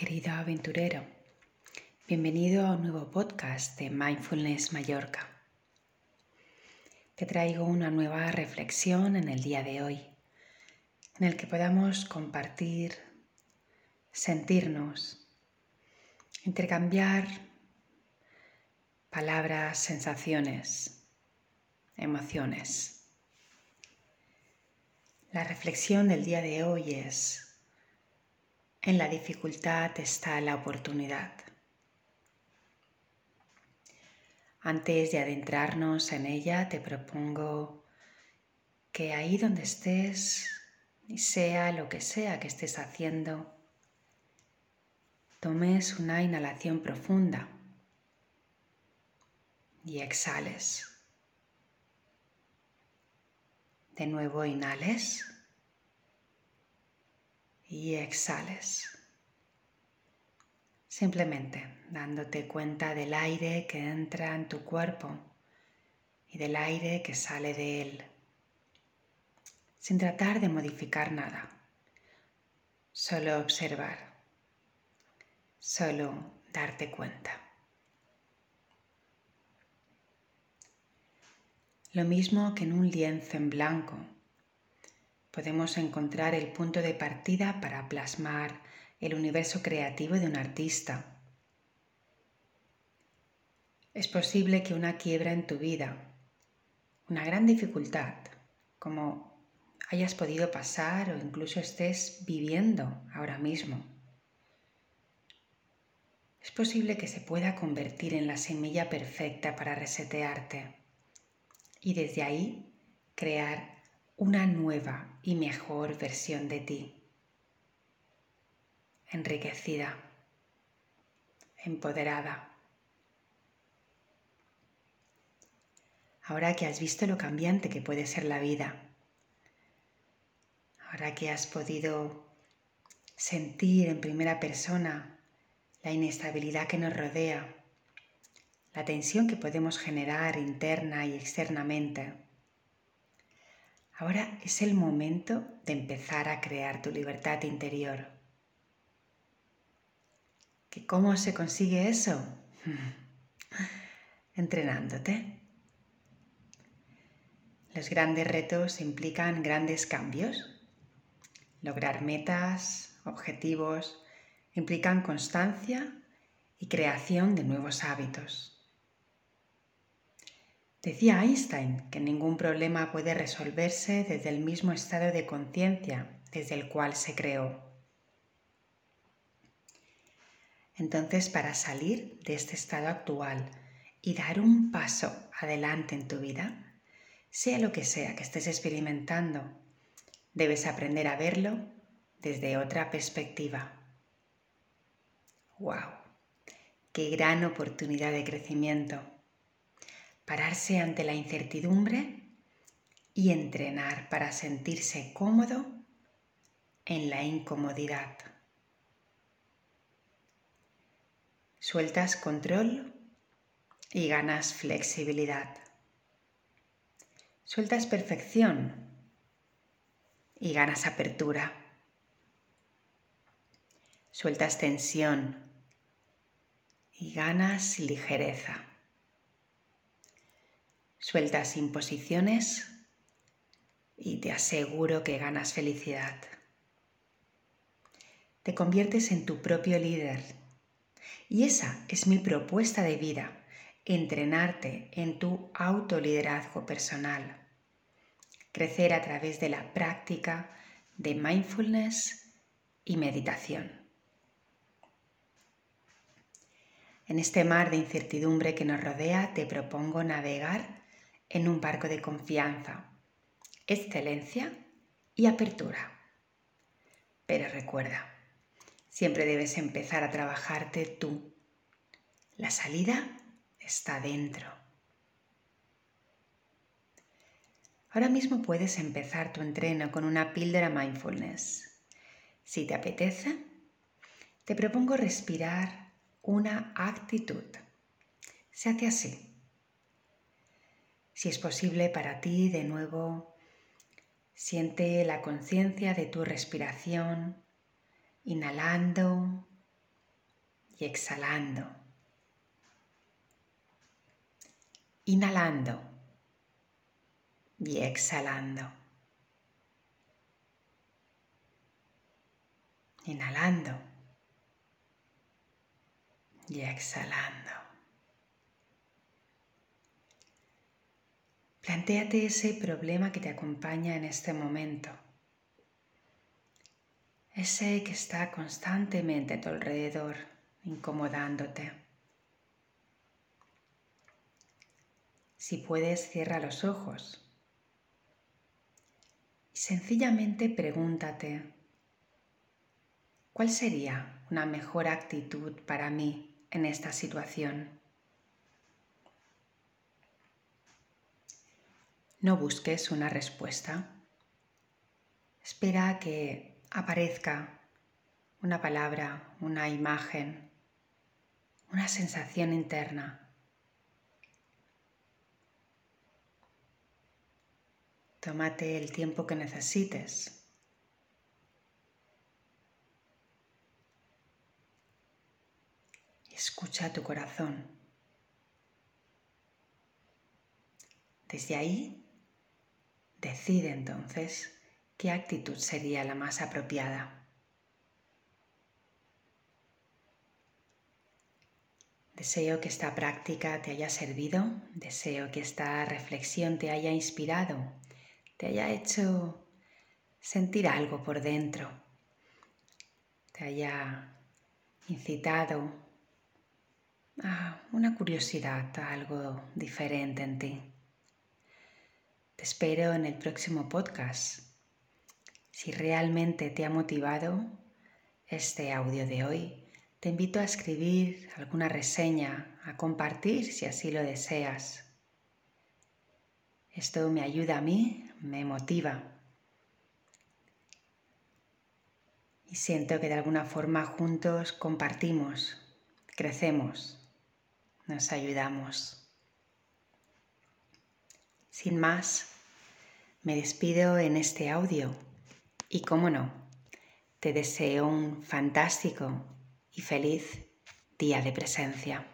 querido aventurero. Bienvenido a un nuevo podcast de Mindfulness Mallorca. Te traigo una nueva reflexión en el día de hoy, en el que podamos compartir, sentirnos, intercambiar palabras, sensaciones, emociones. La reflexión del día de hoy es en la dificultad está la oportunidad. Antes de adentrarnos en ella, te propongo que ahí donde estés, sea lo que sea que estés haciendo, tomes una inhalación profunda y exhales. De nuevo inhales y exhales. Simplemente dándote cuenta del aire que entra en tu cuerpo y del aire que sale de él, sin tratar de modificar nada, solo observar, solo darte cuenta. Lo mismo que en un lienzo en blanco podemos encontrar el punto de partida para plasmar el universo creativo de un artista. Es posible que una quiebra en tu vida, una gran dificultad, como hayas podido pasar o incluso estés viviendo ahora mismo, es posible que se pueda convertir en la semilla perfecta para resetearte y desde ahí crear una nueva y mejor versión de ti, enriquecida, empoderada. Ahora que has visto lo cambiante que puede ser la vida, ahora que has podido sentir en primera persona la inestabilidad que nos rodea, la tensión que podemos generar interna y externamente, Ahora es el momento de empezar a crear tu libertad interior. ¿Que ¿Cómo se consigue eso? Entrenándote. Los grandes retos implican grandes cambios. Lograr metas, objetivos, implican constancia y creación de nuevos hábitos. Decía Einstein que ningún problema puede resolverse desde el mismo estado de conciencia desde el cual se creó. Entonces, para salir de este estado actual y dar un paso adelante en tu vida, sea lo que sea que estés experimentando, debes aprender a verlo desde otra perspectiva. ¡Wow! ¡Qué gran oportunidad de crecimiento! Pararse ante la incertidumbre y entrenar para sentirse cómodo en la incomodidad. Sueltas control y ganas flexibilidad. Sueltas perfección y ganas apertura. Sueltas tensión y ganas ligereza. Sueltas imposiciones y te aseguro que ganas felicidad. Te conviertes en tu propio líder. Y esa es mi propuesta de vida, entrenarte en tu autoliderazgo personal. Crecer a través de la práctica de mindfulness y meditación. En este mar de incertidumbre que nos rodea te propongo navegar en un barco de confianza, excelencia y apertura. Pero recuerda, siempre debes empezar a trabajarte tú. La salida está dentro. Ahora mismo puedes empezar tu entreno con una píldora mindfulness. Si te apetece, te propongo respirar una actitud. Se hace así. Si es posible para ti, de nuevo, siente la conciencia de tu respiración, inhalando y exhalando. Inhalando y exhalando. Inhalando y exhalando. Plantéate ese problema que te acompaña en este momento. Ese que está constantemente a tu alrededor, incomodándote. Si puedes, cierra los ojos y sencillamente pregúntate, ¿cuál sería una mejor actitud para mí en esta situación? No busques una respuesta. Espera a que aparezca una palabra, una imagen, una sensación interna Tómate el tiempo que necesites. Escucha tu corazón. Desde ahí, decide entonces qué actitud sería la más apropiada. Deseo que esta práctica te haya servido, deseo que esta reflexión te haya inspirado te haya hecho sentir algo por dentro, te haya incitado a una curiosidad, a algo diferente en ti. Te espero en el próximo podcast. Si realmente te ha motivado este audio de hoy, te invito a escribir alguna reseña, a compartir si así lo deseas. Esto me ayuda a mí me motiva. Y siento que de alguna forma juntos compartimos, crecemos, nos ayudamos. Sin más, me despido en este audio y, como no, te deseo un fantástico y feliz día de presencia.